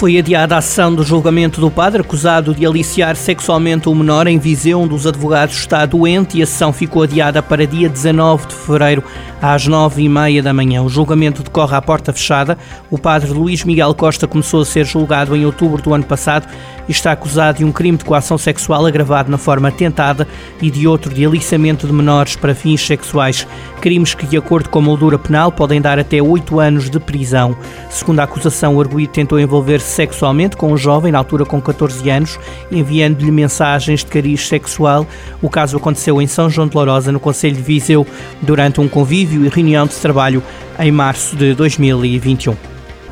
Foi adiada a ação do julgamento do padre acusado de aliciar sexualmente o menor em Viseu. Um dos advogados está doente e a sessão ficou adiada para dia 19 de fevereiro, às nove e meia da manhã. O julgamento decorre à porta fechada. O padre Luís Miguel Costa começou a ser julgado em outubro do ano passado e está acusado de um crime de coação sexual agravado na forma tentada e de outro de aliciamento de menores para fins sexuais. Crimes que, de acordo com a moldura penal, podem dar até oito anos de prisão. Segundo a acusação, o arguído tentou envolver-se sexualmente com um jovem, na altura com 14 anos, enviando-lhe mensagens de cariz sexual. O caso aconteceu em São João de Lourosa, no Conselho de Viseu, durante um convívio e reunião de trabalho em março de 2021.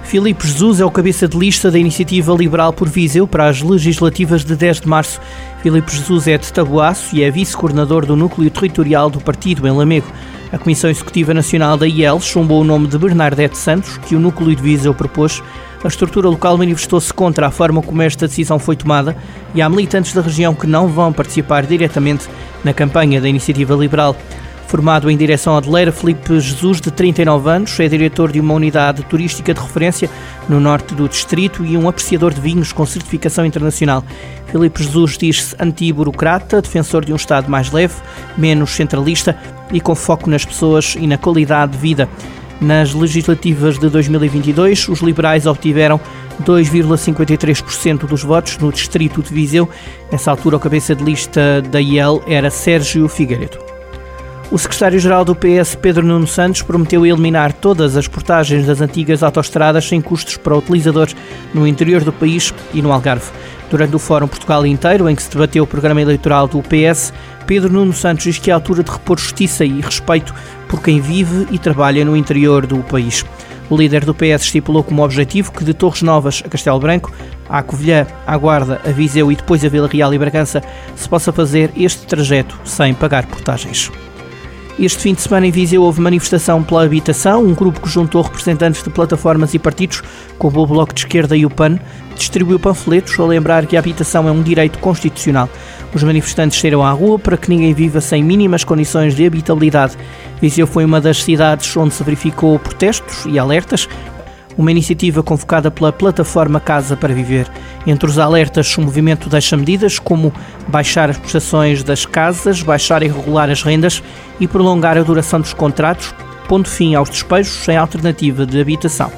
Filipe Jesus é o cabeça de lista da Iniciativa Liberal por Viseu para as legislativas de 10 de março. Filipe Jesus é de Tabuaço e é vice-coordenador do núcleo territorial do partido em Lamego. A Comissão Executiva Nacional da IEL chumbou o nome de Bernardete Santos, que o núcleo de Viseu propôs. A estrutura local manifestou-se contra a forma como esta decisão foi tomada e há militantes da região que não vão participar diretamente na campanha da Iniciativa Liberal. Formado em direção hoteleira, Felipe Jesus, de 39 anos, é diretor de uma unidade turística de referência no norte do distrito e um apreciador de vinhos com certificação internacional. Felipe Jesus diz-se anti-burocrata, defensor de um Estado mais leve, menos centralista e com foco nas pessoas e na qualidade de vida. Nas legislativas de 2022, os liberais obtiveram 2,53% dos votos no distrito de Viseu. Nessa altura, o cabeça de lista da IEL era Sérgio Figueiredo. O secretário-geral do PS, Pedro Nuno Santos, prometeu eliminar todas as portagens das antigas autoestradas sem custos para utilizadores no interior do país e no Algarve. Durante o Fórum Portugal inteiro, em que se debateu o programa eleitoral do PS, Pedro Nuno Santos diz que é a altura de repor justiça e respeito por quem vive e trabalha no interior do país. O líder do PS estipulou como objetivo que de Torres Novas a Castelo Branco, à Covilhã, à Guarda, a Viseu e depois a Vila Real e Bragança se possa fazer este trajeto sem pagar portagens. Este fim de semana em Viseu houve manifestação pela habitação, um grupo que juntou representantes de plataformas e partidos, como o Bloco de Esquerda e o PAN, distribuiu panfletos a lembrar que a habitação é um direito constitucional. Os manifestantes saíram à rua para que ninguém viva sem mínimas condições de habitabilidade. Viseu foi uma das cidades onde se verificou protestos e alertas uma iniciativa convocada pela plataforma Casa para Viver. Entre os alertas, o movimento deixa medidas como baixar as prestações das casas, baixar e regular as rendas e prolongar a duração dos contratos, pondo fim aos despejos sem alternativa de habitação.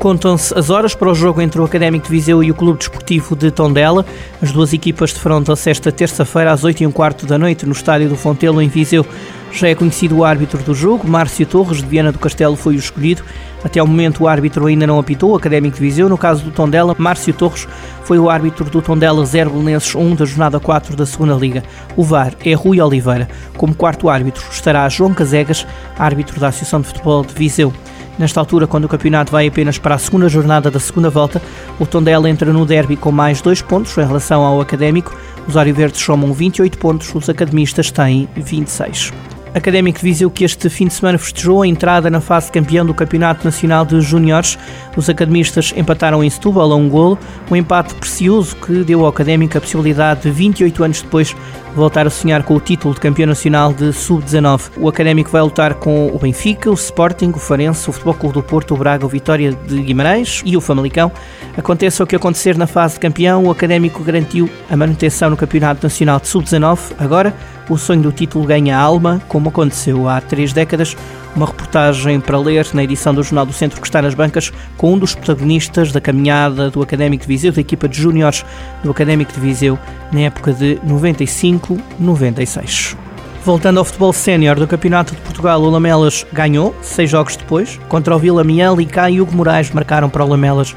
Contam-se as horas para o jogo entre o Académico de Viseu e o Clube Desportivo de Tondela. As duas equipas defrontam-se esta terça-feira às 8 h quarto da noite no estádio do Fontelo, em Viseu. Já é conhecido o árbitro do jogo, Márcio Torres, de Viana do Castelo, foi o escolhido. Até ao momento o árbitro ainda não apitou, o Académico de Viseu. No caso do Tondela, Márcio Torres foi o árbitro do Tondela 0 Belenenses 1 da jornada 4 da segunda Liga. O VAR é Rui Oliveira. Como quarto árbitro estará João Casegas, árbitro da Associação de Futebol de Viseu. Nesta altura, quando o campeonato vai apenas para a segunda jornada da segunda volta, o Tondela entra no derby com mais dois pontos em relação ao Académico. Os Verdes somam 28 pontos, os academistas têm 26. Académico de Viseu que este fim de semana festejou a entrada na fase campeão do Campeonato Nacional de Júniores. Os academistas empataram em Setúbal a um golo, um empate precioso que deu ao Académico a possibilidade de 28 anos depois voltar a sonhar com o título de campeão nacional de Sub-19. O Académico vai lutar com o Benfica, o Sporting, o Farense, o Futebol Clube do Porto, o Braga, o Vitória de Guimarães e o Famalicão. Aconteça o que acontecer na fase de campeão, o Académico garantiu a manutenção no Campeonato Nacional de Sub-19. Agora, o sonho do título ganha alma, como aconteceu há três décadas. Uma reportagem para ler na edição do Jornal do Centro que está nas bancas com um dos protagonistas da caminhada do Académico de Viseu, da equipa de júniores do Académico de Viseu, na época de 95-96. Voltando ao futebol sénior do Campeonato de Portugal, o Lamelas ganhou, seis jogos depois, contra o Vila Miel e e Hugo Moraes marcaram para o Lamelas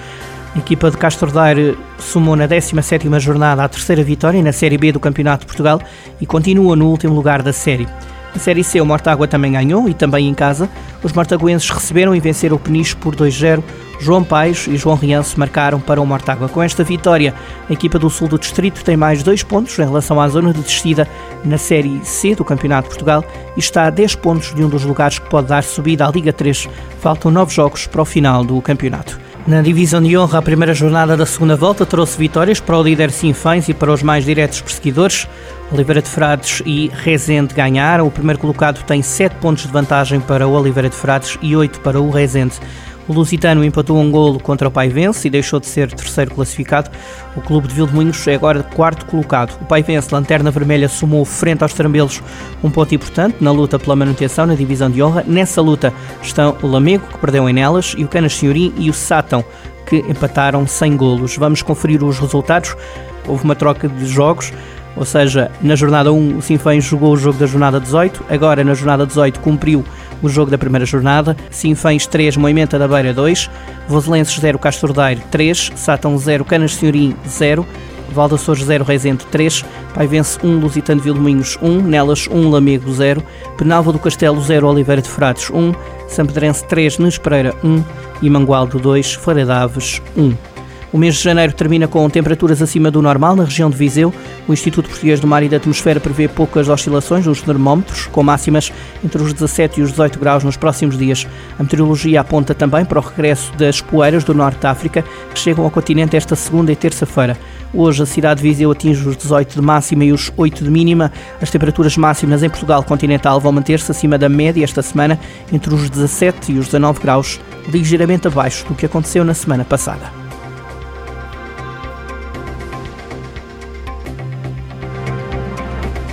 a equipa de Castro Daire somou na 17ª jornada a terceira vitória na Série B do Campeonato de Portugal e continua no último lugar da série. Na Série C, o Mortágua também ganhou e também em casa. Os mortaguenses receberam e venceram o Peniche por 2-0. João Paes e João Rianço marcaram para o Mortágua. Com esta vitória, a equipa do sul do distrito tem mais dois pontos em relação à zona de descida na Série C do Campeonato de Portugal e está a 10 pontos de um dos lugares que pode dar subida à Liga 3. Faltam nove jogos para o final do campeonato. Na divisão de honra, a primeira jornada da segunda volta trouxe vitórias para o líder Sinfãs e para os mais diretos perseguidores. Oliveira de Frades e Rezende ganharam. O primeiro colocado tem 7 pontos de vantagem para o Oliveira de Frades e 8 para o Rezende. O Lusitano empatou um golo contra o Paivense e deixou de ser terceiro classificado. O clube de Vilmoinhos é agora quarto colocado. O Paivense, lanterna vermelha, somou frente aos Trambelos um ponto importante na luta pela manutenção na divisão de honra. Nessa luta estão o Lamego, que perdeu em Nelas, e o Canas Senhorim e o Sátão, que empataram sem golos. Vamos conferir os resultados. Houve uma troca de jogos. Ou seja, na jornada 1 o Sinfém jogou o jogo da jornada 18, agora na jornada 18 cumpriu o jogo da primeira jornada. Sinfãs 3, Moimenta da Beira 2, Voselenses 0, Castordeiro 3, Sátão 0, Canas Senhorim 0, Valdaçores 0, Reisento 3, Paivense 1, Lusitano de Vilmoinhos 1, Nelas 1, Lamego 0, Penalva do Castelo 0, Oliveira de Frades 1, Sampedrense 3, Nespereira 1 e Mangualdo 2, Feira de Aves 1. O mês de janeiro termina com temperaturas acima do normal na região de Viseu. O Instituto Português do Mar e da Atmosfera prevê poucas oscilações nos termómetros, com máximas entre os 17 e os 18 graus nos próximos dias. A meteorologia aponta também para o regresso das poeiras do norte da África, que chegam ao continente esta segunda e terça-feira. Hoje a cidade de Viseu atinge os 18 de máxima e os 8 de mínima. As temperaturas máximas em Portugal continental vão manter-se acima da média esta semana, entre os 17 e os 19 graus, ligeiramente abaixo do que aconteceu na semana passada.